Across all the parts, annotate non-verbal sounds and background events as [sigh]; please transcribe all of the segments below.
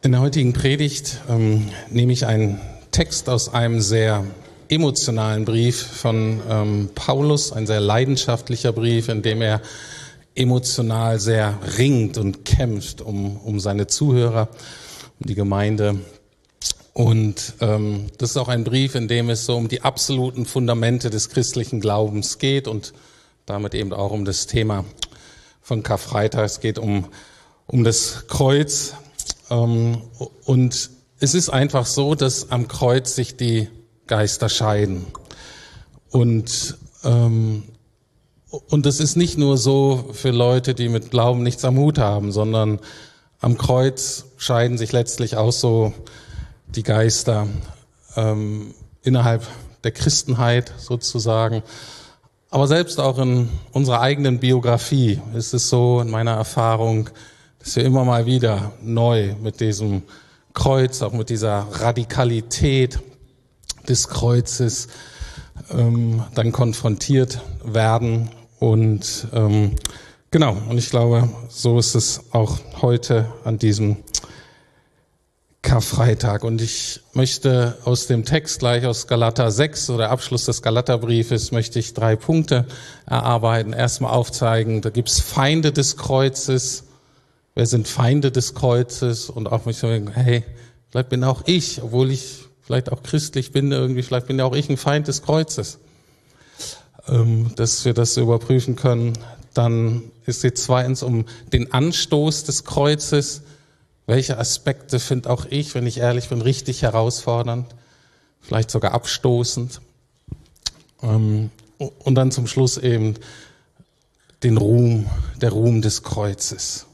In der heutigen Predigt ähm, nehme ich einen Text aus einem sehr emotionalen Brief von ähm, Paulus, ein sehr leidenschaftlicher Brief, in dem er emotional sehr ringt und kämpft um, um seine Zuhörer, um die Gemeinde. Und ähm, das ist auch ein Brief, in dem es so um die absoluten Fundamente des christlichen Glaubens geht und damit eben auch um das Thema von Karfreitag. Es geht um, um das Kreuz. Ähm, und es ist einfach so, dass am Kreuz sich die Geister scheiden. Und, ähm, und das ist nicht nur so für Leute, die mit Glauben nichts am Hut haben, sondern am Kreuz scheiden sich letztlich auch so die Geister ähm, innerhalb der Christenheit sozusagen. Aber selbst auch in unserer eigenen Biografie ist es so in meiner Erfahrung, dass wir immer mal wieder neu mit diesem Kreuz, auch mit dieser Radikalität des Kreuzes ähm, dann konfrontiert werden. Und ähm, genau, und ich glaube, so ist es auch heute an diesem Karfreitag. Und ich möchte aus dem Text gleich aus Galater 6 oder Abschluss des Galaterbriefes möchte ich drei Punkte erarbeiten. Erstmal aufzeigen, da gibt's Feinde des Kreuzes. Wer sind Feinde des Kreuzes? Und auch mich sagen, hey, vielleicht bin auch ich, obwohl ich vielleicht auch christlich bin, irgendwie, vielleicht bin ja auch ich ein Feind des Kreuzes. Ähm, dass wir das überprüfen können. Dann ist jetzt zweitens um den Anstoß des Kreuzes. Welche Aspekte finde auch ich, wenn ich ehrlich bin, richtig herausfordernd, vielleicht sogar abstoßend. Ähm, und dann zum Schluss eben den Ruhm, der Ruhm des Kreuzes.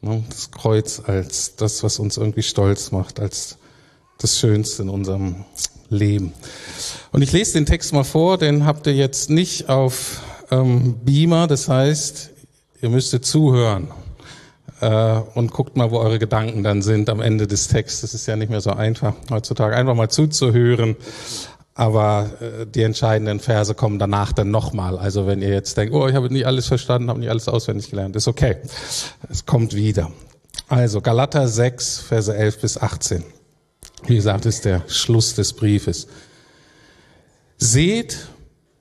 Ne, das Kreuz als das, was uns irgendwie stolz macht, als das Schönste in unserem Leben. Und ich lese den Text mal vor, den habt ihr jetzt nicht auf ähm, Beamer, das heißt, ihr müsstet zuhören äh, und guckt mal, wo eure Gedanken dann sind am Ende des Textes. Das ist ja nicht mehr so einfach heutzutage, einfach mal zuzuhören. Aber äh, die entscheidenden Verse kommen danach dann nochmal. Also wenn ihr jetzt denkt, oh, ich habe nicht alles verstanden, habe nicht alles auswendig gelernt, ist okay. Es kommt wieder. Also Galater 6, Verse 11 bis 18. Wie gesagt, ist der Schluss des Briefes. Seht,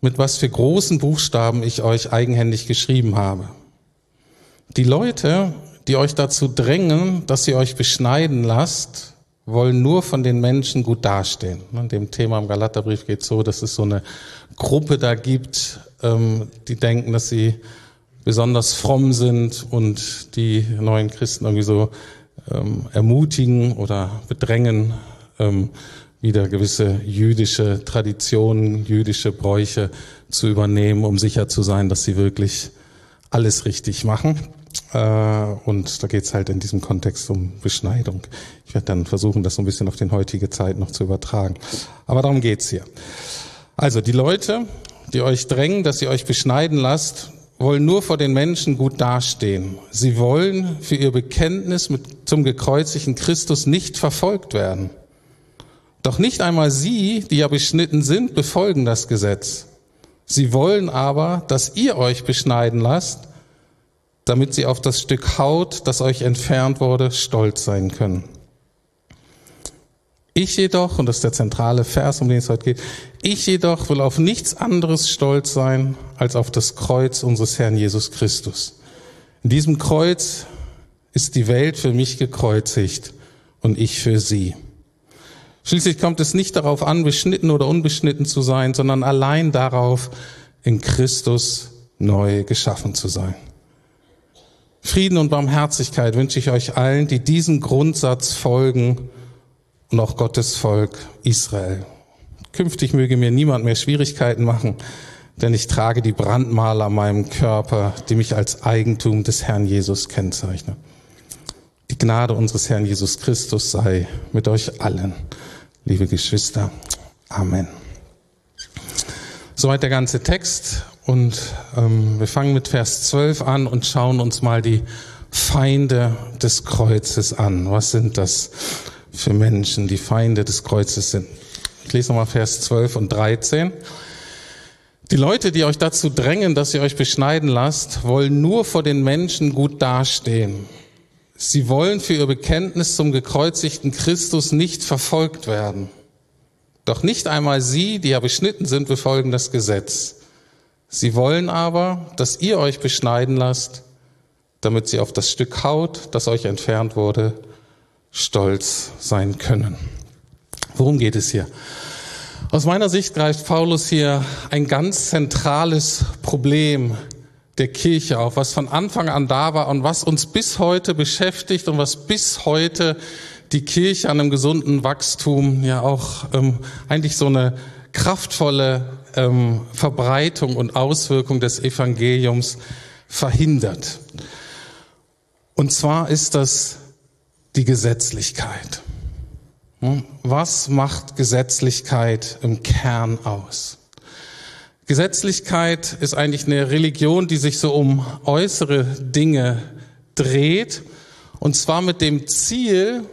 mit was für großen Buchstaben ich euch eigenhändig geschrieben habe. Die Leute, die euch dazu drängen, dass ihr euch beschneiden lasst, wollen nur von den Menschen gut dastehen. In dem Thema im Galaterbrief geht so, dass es so eine Gruppe da gibt, ähm, die denken, dass sie besonders fromm sind und die neuen Christen irgendwie so ähm, ermutigen oder bedrängen, ähm, wieder gewisse jüdische Traditionen, jüdische Bräuche zu übernehmen, um sicher zu sein, dass sie wirklich alles richtig machen. Äh, und da geht's halt in diesem Kontext um Beschneidung. Ich werde dann versuchen, das so ein bisschen auf den heutige Zeit noch zu übertragen. Aber darum geht's hier. Also die Leute, die euch drängen, dass ihr euch beschneiden lasst, wollen nur vor den Menschen gut dastehen. Sie wollen für ihr Bekenntnis mit, zum gekreuzigten Christus nicht verfolgt werden. Doch nicht einmal sie, die ja beschnitten sind, befolgen das Gesetz. Sie wollen aber, dass ihr euch beschneiden lasst, damit sie auf das Stück Haut, das euch entfernt wurde, stolz sein können. Ich jedoch, und das ist der zentrale Vers, um den es heute geht, ich jedoch will auf nichts anderes stolz sein, als auf das Kreuz unseres Herrn Jesus Christus. In diesem Kreuz ist die Welt für mich gekreuzigt und ich für sie. Schließlich kommt es nicht darauf an, beschnitten oder unbeschnitten zu sein, sondern allein darauf, in Christus neu geschaffen zu sein. Frieden und Barmherzigkeit wünsche ich euch allen, die diesem Grundsatz folgen und auch Gottes Volk Israel. Künftig möge mir niemand mehr Schwierigkeiten machen, denn ich trage die Brandmale an meinem Körper, die mich als Eigentum des Herrn Jesus kennzeichnen. Die Gnade unseres Herrn Jesus Christus sei mit euch allen, liebe Geschwister. Amen. Soweit der ganze Text und ähm, wir fangen mit Vers 12 an und schauen uns mal die Feinde des Kreuzes an. Was sind das? für Menschen, die Feinde des Kreuzes sind. Ich lese nochmal Vers 12 und 13. Die Leute, die euch dazu drängen, dass ihr euch beschneiden lasst, wollen nur vor den Menschen gut dastehen. Sie wollen für ihr Bekenntnis zum gekreuzigten Christus nicht verfolgt werden. Doch nicht einmal sie, die ja beschnitten sind, befolgen das Gesetz. Sie wollen aber, dass ihr euch beschneiden lasst, damit sie auf das Stück Haut, das euch entfernt wurde, stolz sein können. Worum geht es hier? Aus meiner Sicht greift Paulus hier ein ganz zentrales Problem der Kirche auf, was von Anfang an da war und was uns bis heute beschäftigt und was bis heute die Kirche an einem gesunden Wachstum ja auch ähm, eigentlich so eine kraftvolle ähm, Verbreitung und Auswirkung des Evangeliums verhindert. Und zwar ist das die Gesetzlichkeit. Hm? Was macht Gesetzlichkeit im Kern aus? Gesetzlichkeit ist eigentlich eine Religion, die sich so um äußere Dinge dreht, und zwar mit dem Ziel,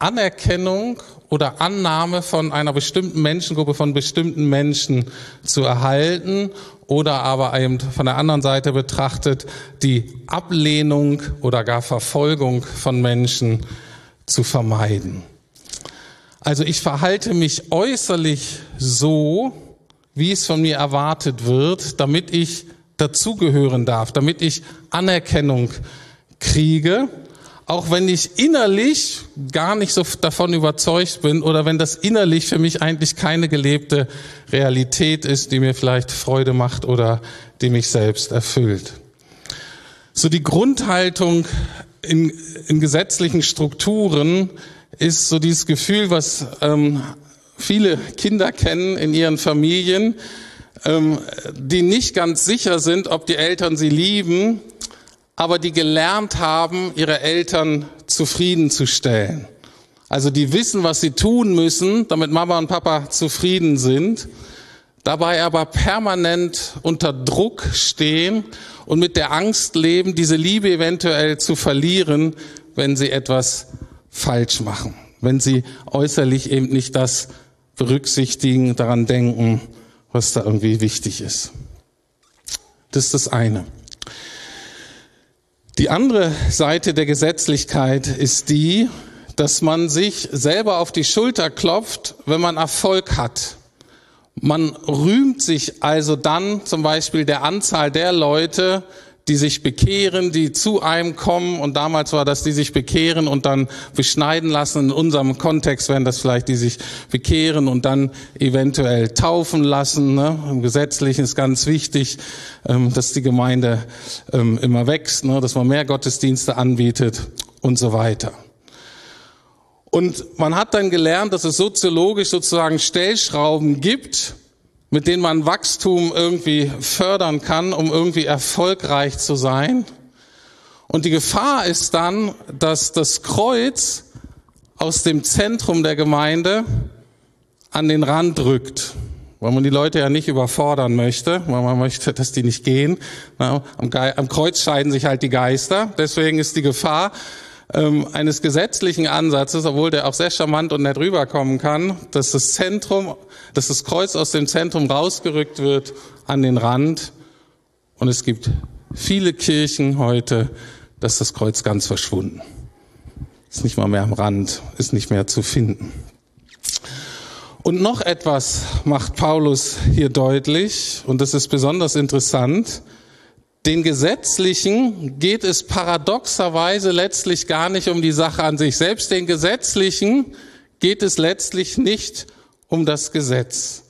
Anerkennung oder Annahme von einer bestimmten Menschengruppe, von bestimmten Menschen zu erhalten oder aber eben von der anderen Seite betrachtet, die Ablehnung oder gar Verfolgung von Menschen zu vermeiden. Also ich verhalte mich äußerlich so, wie es von mir erwartet wird, damit ich dazugehören darf, damit ich Anerkennung kriege auch wenn ich innerlich gar nicht so davon überzeugt bin oder wenn das innerlich für mich eigentlich keine gelebte Realität ist, die mir vielleicht Freude macht oder die mich selbst erfüllt. So die Grundhaltung in, in gesetzlichen Strukturen ist so dieses Gefühl, was ähm, viele Kinder kennen in ihren Familien, ähm, die nicht ganz sicher sind, ob die Eltern sie lieben aber die gelernt haben, ihre Eltern zufriedenzustellen. Also die wissen, was sie tun müssen, damit Mama und Papa zufrieden sind, dabei aber permanent unter Druck stehen und mit der Angst leben, diese Liebe eventuell zu verlieren, wenn sie etwas falsch machen, wenn sie äußerlich eben nicht das berücksichtigen, daran denken, was da irgendwie wichtig ist. Das ist das eine. Die andere Seite der Gesetzlichkeit ist die, dass man sich selber auf die Schulter klopft, wenn man Erfolg hat. Man rühmt sich also dann zum Beispiel der Anzahl der Leute, die sich bekehren, die zu einem kommen. Und damals war das, die sich bekehren und dann beschneiden lassen. In unserem Kontext wären das vielleicht, die sich bekehren und dann eventuell taufen lassen. Ne? Im Gesetzlichen ist ganz wichtig, ähm, dass die Gemeinde ähm, immer wächst, ne? dass man mehr Gottesdienste anbietet und so weiter. Und man hat dann gelernt, dass es soziologisch sozusagen Stellschrauben gibt, mit denen man Wachstum irgendwie fördern kann, um irgendwie erfolgreich zu sein. Und die Gefahr ist dann, dass das Kreuz aus dem Zentrum der Gemeinde an den Rand rückt, weil man die Leute ja nicht überfordern möchte, weil man möchte, dass die nicht gehen. Am, Kreuz scheiden sich halt die Geister. Deswegen ist die Gefahr, ähm, eines gesetzlichen Ansatzes, obwohl der auch sehr charmant und nett rüberkommen kann, dass das Zentrum, dass das Kreuz aus dem Zentrum rausgerückt wird an den Rand. Und es gibt viele Kirchen heute, dass das Kreuz ganz verschwunden. Ist nicht mal mehr am Rand, ist nicht mehr zu finden. Und noch etwas macht Paulus hier deutlich, und das ist besonders interessant. Den Gesetzlichen geht es paradoxerweise letztlich gar nicht um die Sache an sich. Selbst den Gesetzlichen geht es letztlich nicht um das Gesetz.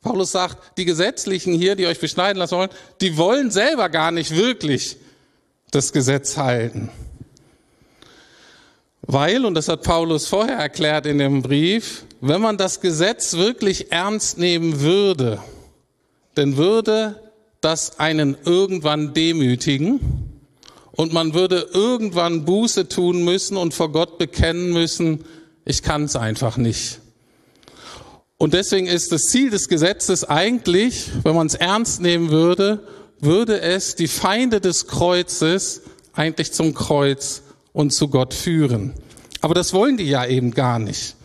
Paulus sagt, die Gesetzlichen hier, die euch beschneiden lassen wollen, die wollen selber gar nicht wirklich das Gesetz halten. Weil, und das hat Paulus vorher erklärt in dem Brief, wenn man das Gesetz wirklich ernst nehmen würde, dann würde das einen irgendwann demütigen und man würde irgendwann Buße tun müssen und vor Gott bekennen müssen, ich kann es einfach nicht. Und deswegen ist das Ziel des Gesetzes eigentlich, wenn man es ernst nehmen würde, würde es die Feinde des Kreuzes eigentlich zum Kreuz und zu Gott führen. Aber das wollen die ja eben gar nicht.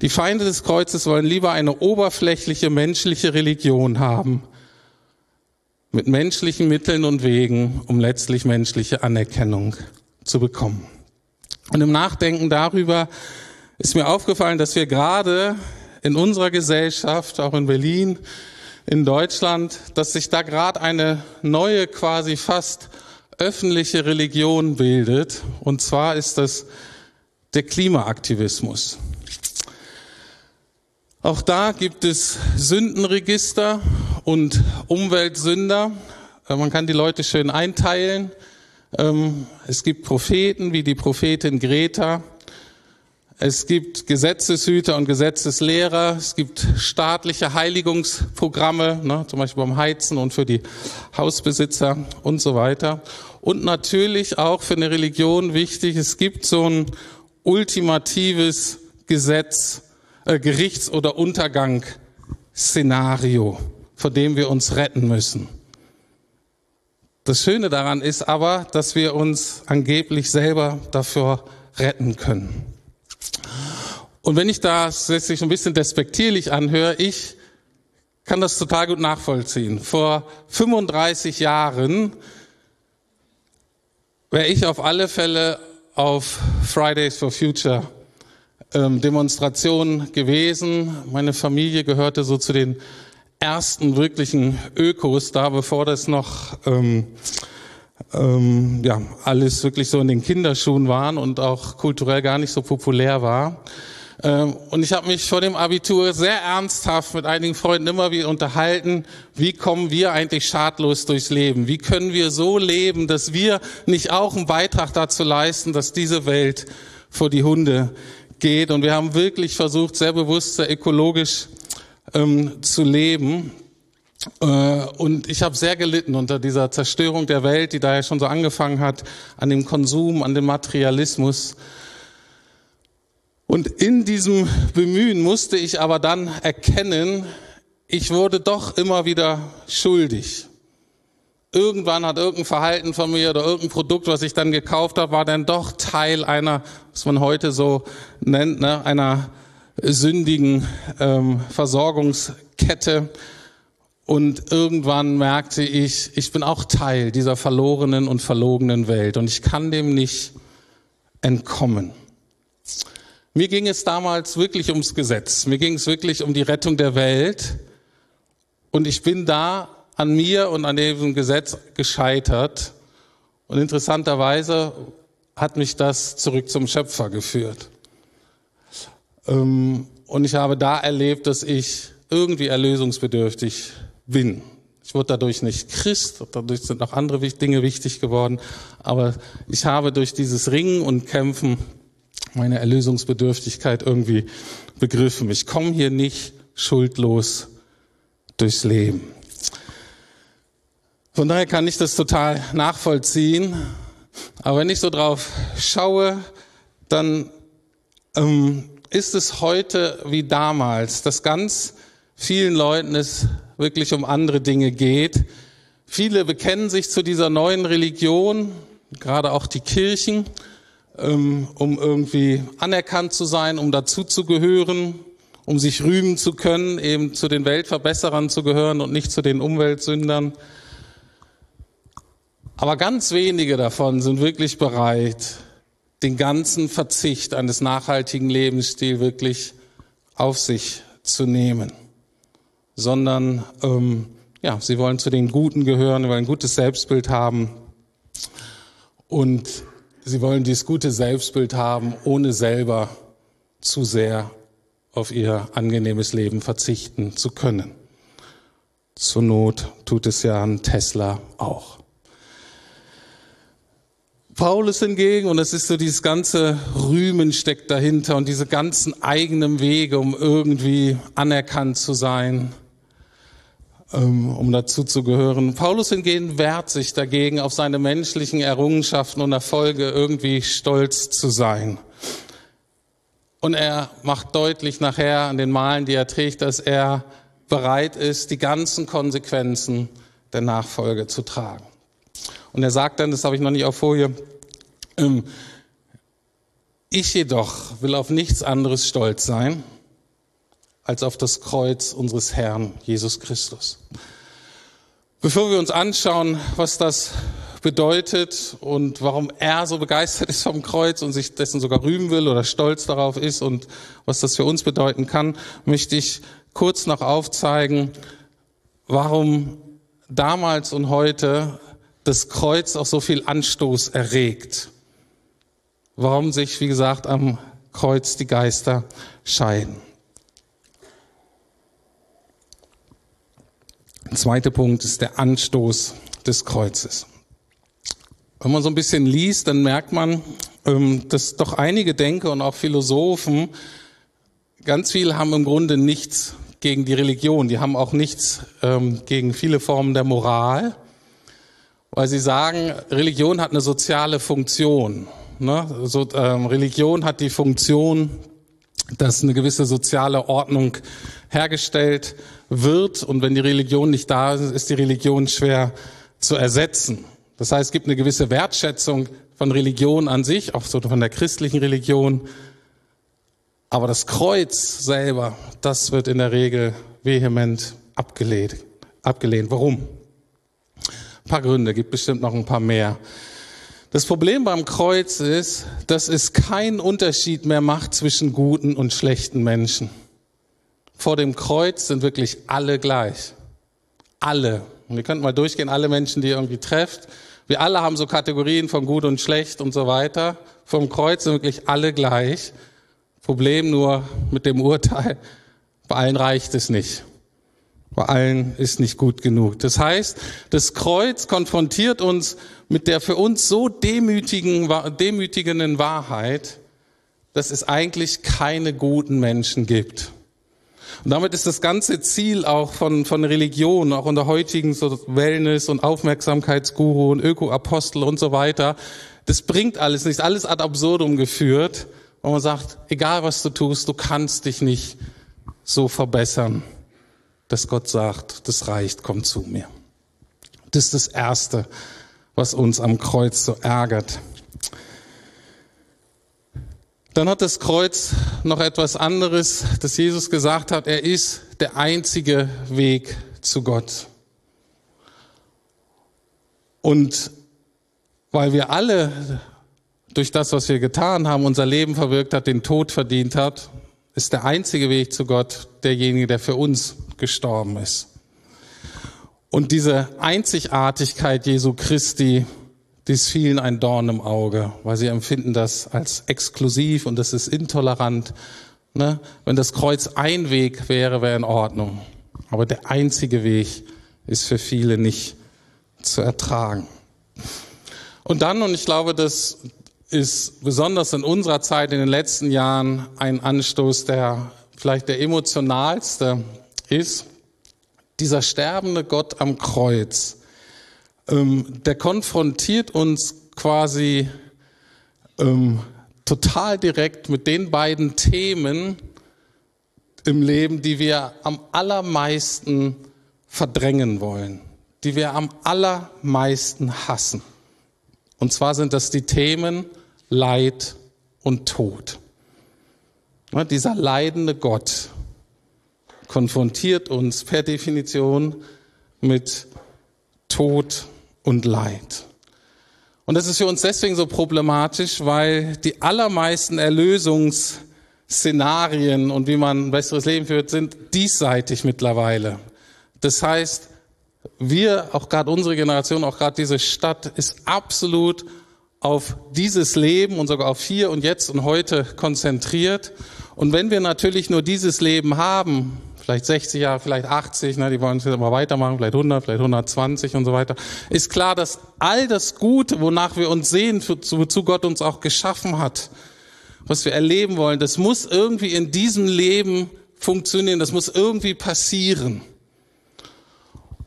Die Feinde des Kreuzes wollen lieber eine oberflächliche menschliche Religion haben, mit menschlichen Mitteln und Wegen, um letztlich menschliche Anerkennung zu bekommen. Und im Nachdenken darüber ist mir aufgefallen, dass wir gerade in unserer Gesellschaft, auch in Berlin, in Deutschland, dass sich da gerade eine neue, quasi fast öffentliche Religion bildet. Und zwar ist das der Klimaaktivismus. Auch da gibt es Sündenregister und Umweltsünder. Äh, man kann die Leute schön einteilen. Ähm, es gibt Propheten wie die Prophetin Greta. Es gibt Gesetzeshüter und Gesetzeslehrer. Es gibt staatliche Heiligungsprogramme, ne, zum Beispiel beim Heizen und für die Hausbesitzer und so weiter. Und natürlich auch für eine Religion wichtig, es gibt so ein ultimatives Gesetz, äh, Gerichts- oder Untergangsszenario, vor dem wir uns retten müssen. Das Schöne daran ist aber, dass wir uns angeblich selber dafür retten können. Und wenn ich das sich ein bisschen despektierlich anhöre, ich kann das total gut nachvollziehen. Vor 35 Jahren wäre ich auf alle Fälle auf Fridays for Future ähm, Demonstrationen gewesen. Meine Familie gehörte so zu den ersten wirklichen Ökos da, bevor das noch ähm, ähm, ja, alles wirklich so in den Kinderschuhen waren und auch kulturell gar nicht so populär war. Ähm, und ich habe mich vor dem Abitur sehr ernsthaft mit einigen Freunden immer wieder unterhalten, wie kommen wir eigentlich schadlos durchs Leben? Wie können wir so leben, dass wir nicht auch einen Beitrag dazu leisten, dass diese Welt vor die Hunde geht? Und wir haben wirklich versucht, sehr bewusst, sehr ökologisch ähm, zu leben. Äh, und ich habe sehr gelitten unter dieser Zerstörung der Welt, die da ja schon so angefangen hat, an dem Konsum, an dem Materialismus. Und in diesem Bemühen musste ich aber dann erkennen, ich wurde doch immer wieder schuldig. Irgendwann hat irgendein Verhalten von mir oder irgendein Produkt, was ich dann gekauft habe, war dann doch Teil einer, was man heute so nennt, ne, einer sündigen ähm, Versorgungskette. Und irgendwann merkte ich, ich bin auch Teil dieser verlorenen und verlogenen Welt und ich kann dem nicht entkommen. Mir ging es damals wirklich ums Gesetz. Mir ging es wirklich um die Rettung der Welt. Und ich bin da an mir und an diesem Gesetz gescheitert. Und interessanterweise hat mich das zurück zum Schöpfer geführt. Ähm, und ich habe da erlebt, dass ich irgendwie erlösungsbedürftig bin. Ich wurde dadurch nicht Christ, dadurch sind noch andere Dinge wichtig geworden, aber ich habe durch dieses Ringen und Kämpfen meine Erlösungsbedürftigkeit irgendwie begriffen. Ich komme hier nicht schuldlos durchs Leben. Von daher kann ich das total nachvollziehen. Aber wenn ich so drauf schaue, dann ähm, ist es heute wie damals, dass ganz vielen Leuten es wirklich um andere Dinge geht. Viele bekennen sich zu dieser neuen Religion, gerade auch die Kirchen, ähm, um irgendwie anerkannt zu sein, um dazuzugehören, um sich rühmen zu können, eben zu den Weltverbesserern zu gehören und nicht zu den Umweltsündern. Aber ganz wenige davon sind wirklich bereit, den ganzen Verzicht eines nachhaltigen Lebensstils wirklich auf sich zu nehmen, sondern ähm, ja, sie wollen zu den Guten gehören, wollen ein gutes Selbstbild haben und sie wollen dieses gute Selbstbild haben, ohne selber zu sehr auf ihr angenehmes Leben verzichten zu können. Zur Not tut es ja ein Tesla auch. Paulus hingegen, und es ist so dieses ganze Rühmen steckt dahinter und diese ganzen eigenen Wege, um irgendwie anerkannt zu sein, ähm, um dazu zu gehören. Paulus hingegen wehrt sich dagegen, auf seine menschlichen Errungenschaften und Erfolge irgendwie stolz zu sein. Und er macht deutlich nachher an den Malen, die er trägt, dass er bereit ist, die ganzen Konsequenzen der Nachfolge zu tragen. Und er sagt dann, das habe ich noch nicht auf Folie, ähm, ich jedoch will auf nichts anderes stolz sein, als auf das Kreuz unseres Herrn Jesus Christus. Bevor wir uns anschauen, was das bedeutet und warum er so begeistert ist vom Kreuz und sich dessen sogar rühmen will oder stolz darauf ist und was das für uns bedeuten kann, möchte ich kurz noch aufzeigen, warum damals und heute das Kreuz auch so viel Anstoß erregt. Warum sich, wie gesagt, am Kreuz die Geister scheiden. Der zweite Punkt ist der Anstoß des Kreuzes. Wenn man so ein bisschen liest, dann merkt man, ähm, dass doch einige Denker und auch Philosophen ganz viel haben im Grunde nichts gegen die Religion. Die haben auch nichts ähm, gegen viele Formen der Moral, weil sie sagen, Religion hat eine soziale Funktion. Ne? So, ähm, Religion hat die Funktion, dass eine gewisse soziale Ordnung hergestellt wird. Und wenn die Religion nicht da ist, ist die Religion schwer zu ersetzen. Das heißt, es gibt eine gewisse Wertschätzung von Religion an sich, auch so von der christlichen Religion. Aber das Kreuz selber, das wird in der Regel vehement abgelehnt. abgelehnt. Warum? Ein paar Gründe, gibt bestimmt noch ein paar mehr. Das Problem beim Kreuz ist, dass es keinen Unterschied mehr macht zwischen guten und schlechten Menschen. Vor dem Kreuz sind wirklich alle gleich. Alle. Und ihr könnt mal durchgehen, alle Menschen, die ihr irgendwie trefft. Wir alle haben so Kategorien von gut und schlecht und so weiter. Vom Kreuz sind wirklich alle gleich. Problem nur mit dem Urteil, bei allen reicht es nicht. Bei allen ist nicht gut genug. Das heißt, das Kreuz konfrontiert uns mit der für uns so demütigen, demütigenden Wahrheit, dass es eigentlich keine guten Menschen gibt. Und damit ist das ganze Ziel auch von, von Religion, auch unter heutigen so Wellness- und Aufmerksamkeitsguru und Ökoapostel und so weiter, das bringt alles nicht, alles ad absurdum geführt, wo man sagt, egal was du tust, du kannst dich nicht so verbessern, dass Gott sagt, das reicht, komm zu mir. Das ist das Erste, was uns am Kreuz so ärgert. Dann hat das Kreuz noch etwas anderes, dass Jesus gesagt hat, er ist der einzige Weg zu Gott. Und weil wir alle durch das, was wir getan haben, unser Leben verwirkt hat, den Tod verdient hat, ist der einzige Weg zu Gott derjenige, der für uns gestorben ist. Und diese Einzigartigkeit Jesu Christi, die ist vielen ein Dorn im Auge, weil sie empfinden das als exklusiv und das ist intolerant. Ne? Wenn das Kreuz ein Weg wäre, wäre in Ordnung. Aber der einzige Weg ist für viele nicht zu ertragen. Und dann, und ich glaube, dass ist besonders in unserer Zeit in den letzten Jahren ein Anstoß, der vielleicht der emotionalste ist. Dieser sterbende Gott am Kreuz, ähm, der konfrontiert uns quasi ähm, total direkt mit den beiden Themen im Leben, die wir am allermeisten verdrängen wollen, die wir am allermeisten hassen. Und zwar sind das die Themen Leid und Tod. Ja, dieser leidende Gott konfrontiert uns per Definition mit Tod und Leid. Und das ist für uns deswegen so problematisch, weil die allermeisten Erlösungsszenarien und wie man ein besseres Leben führt, sind diesseitig mittlerweile. Das heißt, wir, auch gerade unsere Generation, auch gerade diese Stadt, ist absolut auf dieses Leben und sogar auf hier und jetzt und heute konzentriert. Und wenn wir natürlich nur dieses Leben haben, vielleicht 60 Jahre, vielleicht 80, ne, die wollen es jetzt immer weitermachen, vielleicht 100, vielleicht 120 und so weiter, ist klar, dass all das Gute, wonach wir uns sehen, wozu Gott uns auch geschaffen hat, was wir erleben wollen, das muss irgendwie in diesem Leben funktionieren, das muss irgendwie passieren.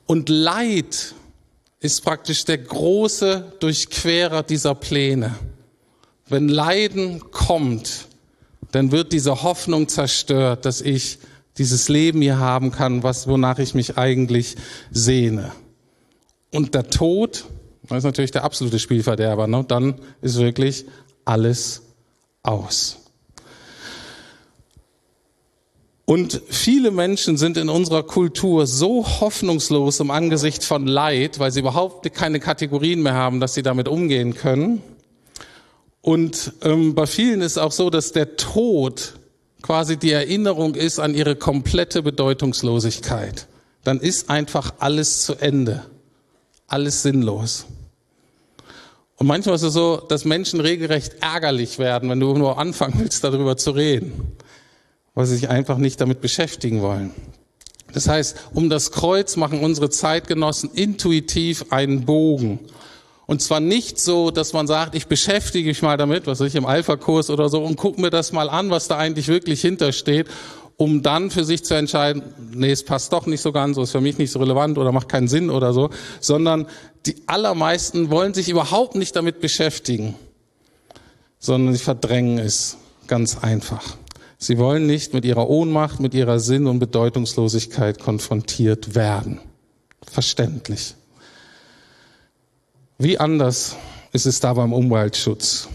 Und Leid ist praktisch der große Durchquerer dieser Pläne. Wenn Leiden kommt, dann wird diese Hoffnung zerstört, dass ich dieses Leben hier haben kann, was, wonach ich mich eigentlich sehne. Und der Tod, das ist natürlich der absolute Spielverderber, ne? dann ist wirklich alles aus. Und viele Menschen sind in unserer Kultur so hoffnungslos im Angesicht von Leid, weil sie überhaupt keine Kategorien mehr haben, dass sie damit umgehen können. Und ähm, bei vielen ist auch so, dass der Tod quasi die Erinnerung ist an ihre komplette Bedeutungslosigkeit. Dann ist einfach alles zu Ende, alles sinnlos. Und manchmal ist es so, dass Menschen regelrecht ärgerlich werden, wenn du nur anfangen willst, darüber zu reden weil sie sich einfach nicht damit beschäftigen wollen. Das heißt, um das Kreuz machen unsere Zeitgenossen intuitiv einen Bogen. Und zwar nicht so, dass man sagt, ich beschäftige mich mal damit, was ich im Alpha-Kurs oder so, und gucke mir das mal an, was da eigentlich wirklich hintersteht, um dann für sich zu entscheiden, nee, es passt doch nicht so ganz, so ist für mich nicht so relevant oder macht keinen Sinn oder so, sondern die allermeisten wollen sich überhaupt nicht damit beschäftigen, sondern sie verdrängen es ganz einfach. Sie wollen nicht mit ihrer Ohnmacht, mit ihrer Sinn- und Bedeutungslosigkeit konfrontiert werden. Verständlich. Wie anders ist es da beim Umweltschutz?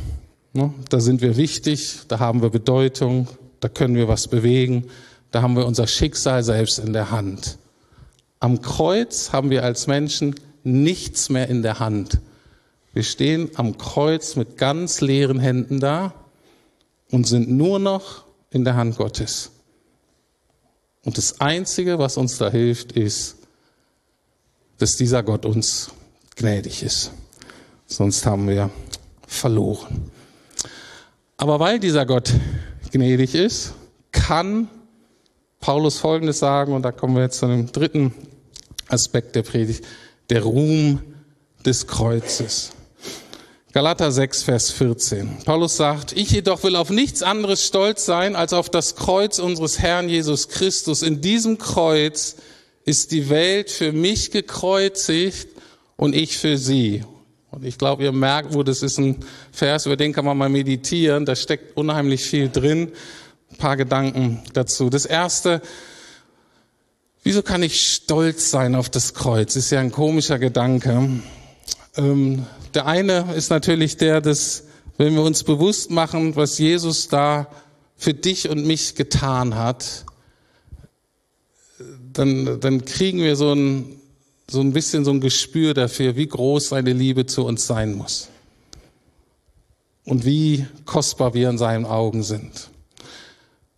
Ne? Da sind wir wichtig, da haben wir Bedeutung, da können wir was bewegen, da haben wir unser Schicksal selbst in der Hand. Am Kreuz haben wir als Menschen nichts mehr in der Hand. Wir stehen am Kreuz mit ganz leeren Händen da und sind nur noch in der Hand Gottes. Und das Einzige, was uns da hilft, ist, dass dieser Gott uns gnädig ist. Sonst haben wir verloren. Aber weil dieser Gott gnädig ist, kann Paulus Folgendes sagen, und da kommen wir jetzt zu dem dritten Aspekt der Predigt, der Ruhm des Kreuzes. Galater 6, Vers 14. Paulus sagt, ich jedoch will auf nichts anderes stolz sein als auf das Kreuz unseres Herrn Jesus Christus. In diesem Kreuz ist die Welt für mich gekreuzigt und ich für sie. Und ich glaube, ihr merkt, wo das ist ein Vers, über den kann man mal meditieren. Da steckt unheimlich viel drin. Ein paar Gedanken dazu. Das erste, wieso kann ich stolz sein auf das Kreuz? Ist ja ein komischer Gedanke. Ähm, der eine ist natürlich der, dass wenn wir uns bewusst machen, was Jesus da für dich und mich getan hat, dann, dann kriegen wir so ein, so ein bisschen so ein Gespür dafür, wie groß seine Liebe zu uns sein muss. Und wie kostbar wir in seinen Augen sind.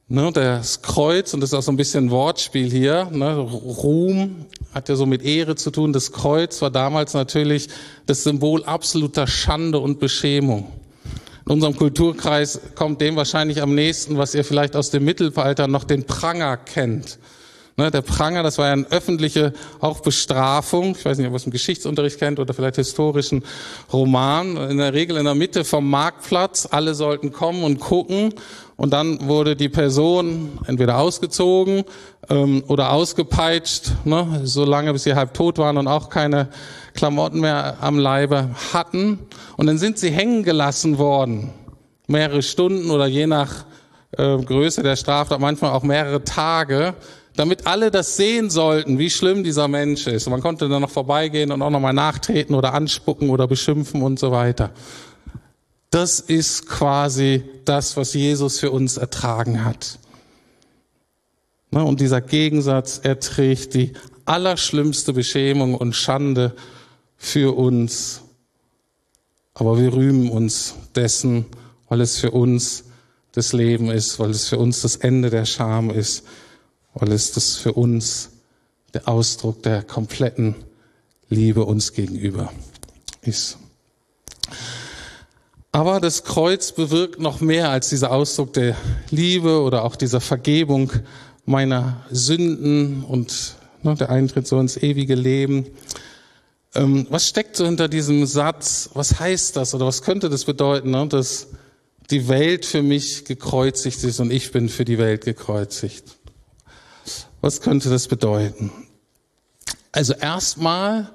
Ne, das Kreuz, und das ist auch so ein bisschen Wortspiel hier, ne, Ruhm hat ja so mit Ehre zu tun. Das Kreuz war damals natürlich das Symbol absoluter Schande und Beschämung. In unserem Kulturkreis kommt dem wahrscheinlich am nächsten, was ihr vielleicht aus dem Mittelalter noch den Pranger kennt. Ne, der Pranger, das war ja eine öffentliche auch Bestrafung. Ich weiß nicht, ob ihr es im Geschichtsunterricht kennt oder vielleicht historischen Roman. In der Regel in der Mitte vom Marktplatz. Alle sollten kommen und gucken. Und dann wurde die Person entweder ausgezogen ähm, oder ausgepeitscht, ne, so lange bis sie halb tot waren und auch keine Klamotten mehr am Leibe hatten. Und dann sind sie hängen gelassen worden, mehrere Stunden oder je nach äh, Größe der Straftat manchmal auch mehrere Tage, damit alle das sehen sollten, wie schlimm dieser Mensch ist. Und man konnte dann noch vorbeigehen und auch nochmal nachtreten oder anspucken oder beschimpfen und so weiter. Das ist quasi das, was Jesus für uns ertragen hat. Ne, und dieser Gegensatz, er trägt die allerschlimmste Beschämung und Schande für uns. Aber wir rühmen uns dessen, weil es für uns das Leben ist, weil es für uns das Ende der Scham ist, weil es das für uns der Ausdruck der kompletten Liebe uns gegenüber ist. Aber das Kreuz bewirkt noch mehr als dieser Ausdruck der Liebe oder auch dieser Vergebung meiner Sünden und ne, der Eintritt so ins ewige Leben. Ähm, was steckt so hinter diesem Satz? Was heißt das oder was könnte das bedeuten, ne, dass die Welt für mich gekreuzigt ist und ich bin für die Welt gekreuzigt? Was könnte das bedeuten? Also erstmal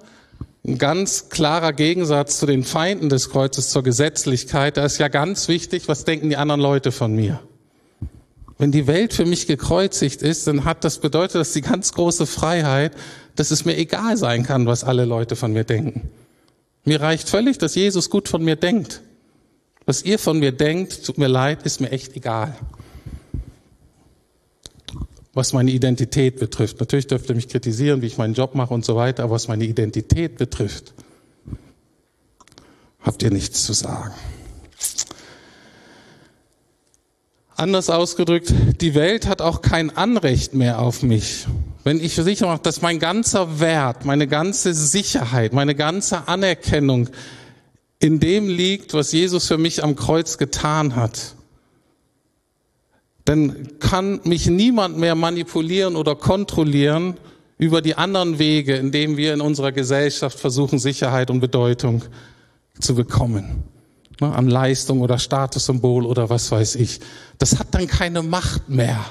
ein ganz klarer Gegensatz zu den Feinden des Kreuzes, zur Gesetzlichkeit. Da ist ja ganz wichtig, was denken die anderen Leute von mir? Wenn die Welt für mich gekreuzigt ist, dann hat das bedeutet, dass die ganz große Freiheit, dass es mir egal sein kann, was alle Leute von mir denken. Mir reicht völlig, dass Jesus gut von mir denkt. Was ihr von mir denkt, tut mir leid, ist mir echt egal. Was meine Identität betrifft. Natürlich dürft ihr mich kritisieren, wie ich meinen Job mache und so weiter, aber was meine Identität betrifft, habt ihr nichts zu sagen. Anders ausgedrückt, die Welt hat auch kein Anrecht mehr auf mich. Wenn ich sicher mache, dass mein ganzer Wert, meine ganze Sicherheit, meine ganze Anerkennung in dem liegt, was Jesus für mich am Kreuz getan hat, dann kann mich niemand mehr manipulieren oder kontrollieren über die anderen Wege, in denen wir in unserer Gesellschaft versuchen, Sicherheit und Bedeutung zu bekommen. Ne, an Leistung oder Statussymbol oder was weiß ich. Das hat dann keine Macht mehr,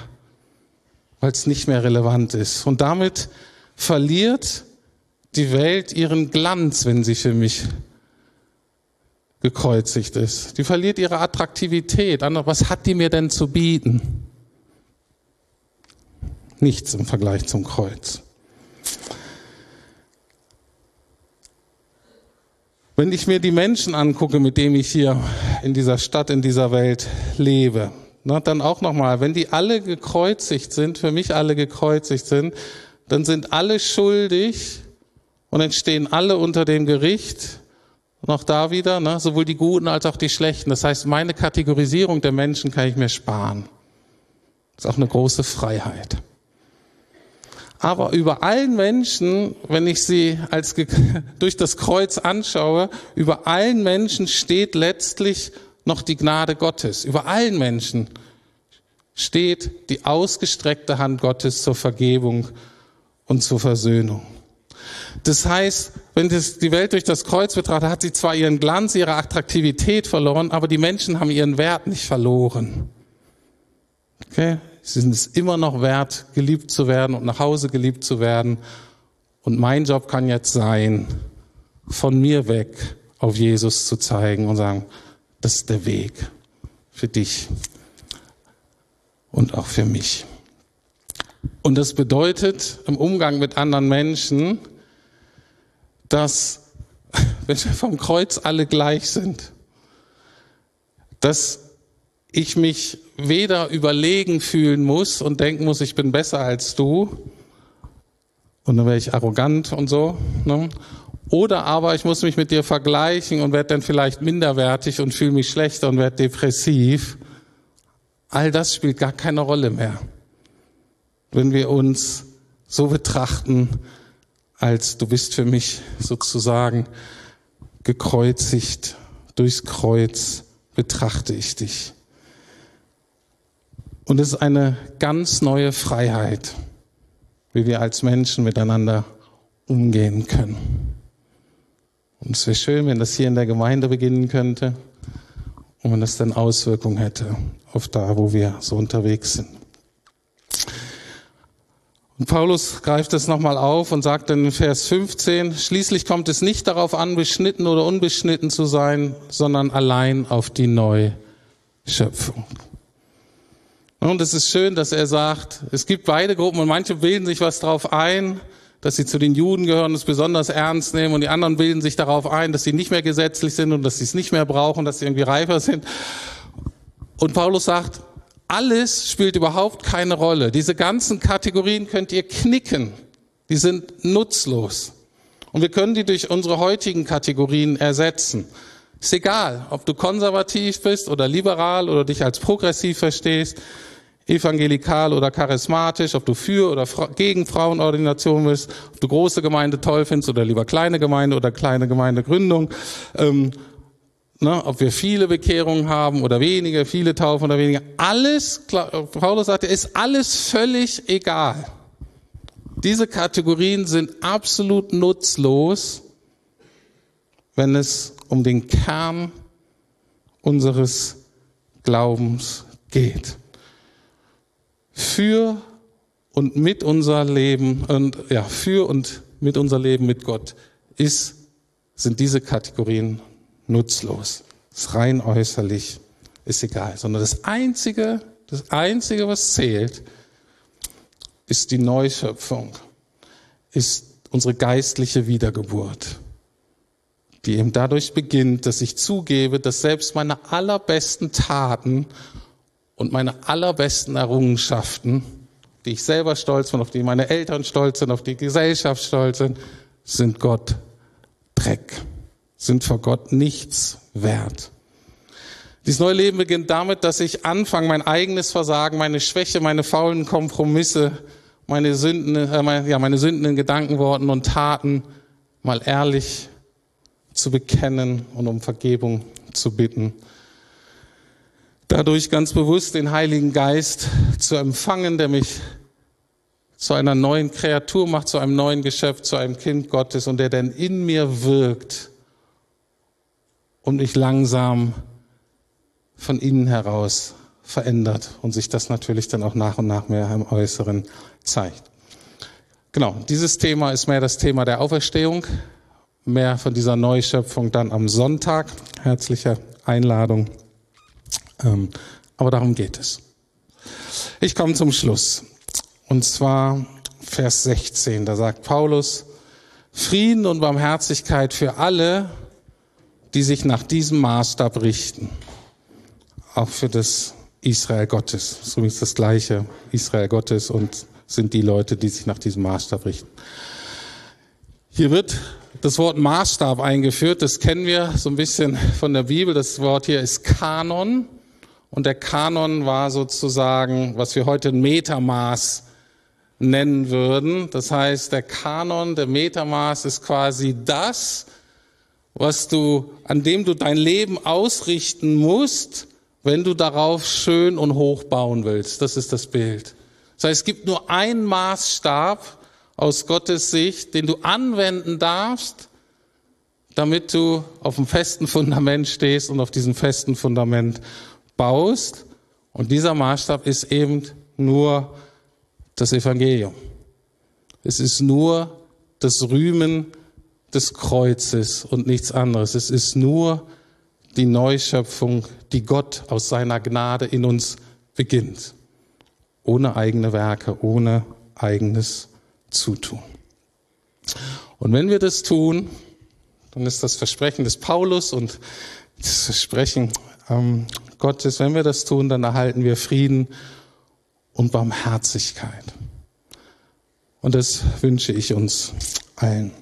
weil es nicht mehr relevant ist. Und damit verliert die Welt ihren Glanz, wenn sie für mich gekreuzigt ist. Die verliert ihre Attraktivität. Was hat die mir denn zu bieten? Nichts im Vergleich zum Kreuz. Wenn ich mir die Menschen angucke, mit denen ich hier in dieser Stadt, in dieser Welt lebe, na, dann auch nochmal, wenn die alle gekreuzigt sind, für mich alle gekreuzigt sind, dann sind alle schuldig und dann stehen alle unter dem Gericht noch da wieder, ne, sowohl die Guten als auch die Schlechten. Das heißt, meine Kategorisierung der Menschen kann ich mir sparen. Das ist auch eine große Freiheit. Aber über allen Menschen, wenn ich sie als [laughs] durch das Kreuz anschaue, über allen Menschen steht letztlich noch die Gnade Gottes. Über allen Menschen steht die ausgestreckte Hand Gottes zur Vergebung und zur Versöhnung. Das heißt, wenn das die Welt durch das Kreuz betrachtet, hat sie zwar ihren Glanz, ihre Attraktivität verloren, aber die Menschen haben ihren Wert nicht verloren. Okay? Sie sind es immer noch wert, geliebt zu werden und nach Hause geliebt zu werden. Und mein Job kann jetzt sein, von mir weg auf Jesus zu zeigen und sagen, das ist der Weg für dich und auch für mich. Und das bedeutet im Umgang mit anderen Menschen, dass, [laughs] wenn wir vom Kreuz alle gleich sind, dass ich mich weder überlegen fühlen muss und denken muss, ich bin besser als du, und dann wäre ich arrogant und so, ne? oder aber ich muss mich mit dir vergleichen und werde dann vielleicht minderwertig und fühle mich schlechter und werde depressiv. All das spielt gar keine Rolle mehr, wenn wir uns so betrachten, als du bist für mich sozusagen gekreuzigt, durchs Kreuz betrachte ich dich. Und es ist eine ganz neue Freiheit, wie wir als Menschen miteinander umgehen können. Und es wäre schön, wenn das hier in der Gemeinde beginnen könnte und wenn das dann Auswirkungen hätte auf da, wo wir so unterwegs sind. Und Paulus greift es nochmal auf und sagt in Vers 15, schließlich kommt es nicht darauf an, beschnitten oder unbeschnitten zu sein, sondern allein auf die Neuschöpfung. Und es ist schön, dass er sagt, es gibt beide Gruppen und manche bilden sich was darauf ein, dass sie zu den Juden gehören, es besonders ernst nehmen und die anderen bilden sich darauf ein, dass sie nicht mehr gesetzlich sind und dass sie es nicht mehr brauchen, dass sie irgendwie reifer sind. Und Paulus sagt, alles spielt überhaupt keine Rolle. Diese ganzen Kategorien könnt ihr knicken. Die sind nutzlos. Und wir können die durch unsere heutigen Kategorien ersetzen. Ist egal, ob du konservativ bist oder liberal oder dich als progressiv verstehst, evangelikal oder charismatisch, ob du für oder gegen Frauenordination bist, ob du große Gemeinde toll findest oder lieber kleine Gemeinde oder kleine Gemeindegründung. Ähm, ne, ob wir viele Bekehrungen haben oder wenige, viele Taufen oder weniger, alles, Paulus sagte, ist alles völlig egal. Diese Kategorien sind absolut nutzlos, wenn es um den Kern unseres Glaubens geht. Für und mit unser Leben und ja, für und mit unser Leben mit Gott ist, sind diese Kategorien nutzlos. Ist rein äußerlich, ist egal. Sondern das Einzige, das Einzige, was zählt, ist die Neuschöpfung, ist unsere geistliche Wiedergeburt, die eben dadurch beginnt, dass ich zugebe, dass selbst meine allerbesten Taten und meine allerbesten Errungenschaften die ich selber stolz bin, auf die meine Eltern stolz sind, auf die Gesellschaft stolz sind, sind Gott Dreck, sind vor Gott nichts wert. Dieses neue Leben beginnt damit, dass ich anfange, mein eigenes Versagen, meine Schwäche, meine faulen Kompromisse, meine Sünden, äh, meine, ja, meine Sünden in Gedanken, Worten und Taten mal ehrlich zu bekennen und um Vergebung zu bitten. Dadurch ganz bewusst den Heiligen Geist zu empfangen, der mich zu einer neuen Kreatur macht, zu einem neuen Geschöpf, zu einem Kind Gottes und der dann in mir wirkt und mich langsam von innen heraus verändert und sich das natürlich dann auch nach und nach mehr im Äußeren zeigt. Genau, dieses Thema ist mehr das Thema der Auferstehung, mehr von dieser Neuschöpfung dann am Sonntag. Herzliche Einladung. Ähm, aber darum geht es. Ich komme zum Schluss. Und zwar Vers 16. Da sagt Paulus, Frieden und Barmherzigkeit für alle, die sich nach diesem Maßstab richten. Auch für das Israel Gottes. So ist das gleiche Israel Gottes und sind die Leute, die sich nach diesem Maßstab richten. Hier wird das Wort Maßstab eingeführt. Das kennen wir so ein bisschen von der Bibel. Das Wort hier ist Kanon. Und der Kanon war sozusagen, was wir heute ein Metermaß nennen würden. Das heißt, der Kanon, der Metermaß ist quasi das, was du, an dem du dein Leben ausrichten musst, wenn du darauf schön und hoch bauen willst. Das ist das Bild. Das heißt, es gibt nur einen Maßstab aus Gottes Sicht, den du anwenden darfst, damit du auf einem festen Fundament stehst und auf diesem festen Fundament baust. Und dieser Maßstab ist eben nur das Evangelium. Es ist nur das Rühmen des Kreuzes und nichts anderes. Es ist nur die Neuschöpfung, die Gott aus seiner Gnade in uns beginnt. Ohne eigene Werke, ohne eigenes Zutun. Und wenn wir das tun, dann ist das Versprechen des Paulus und das Versprechen ähm, Gottes, wenn wir das tun, dann erhalten wir Frieden und Barmherzigkeit. Und das wünsche ich uns allen.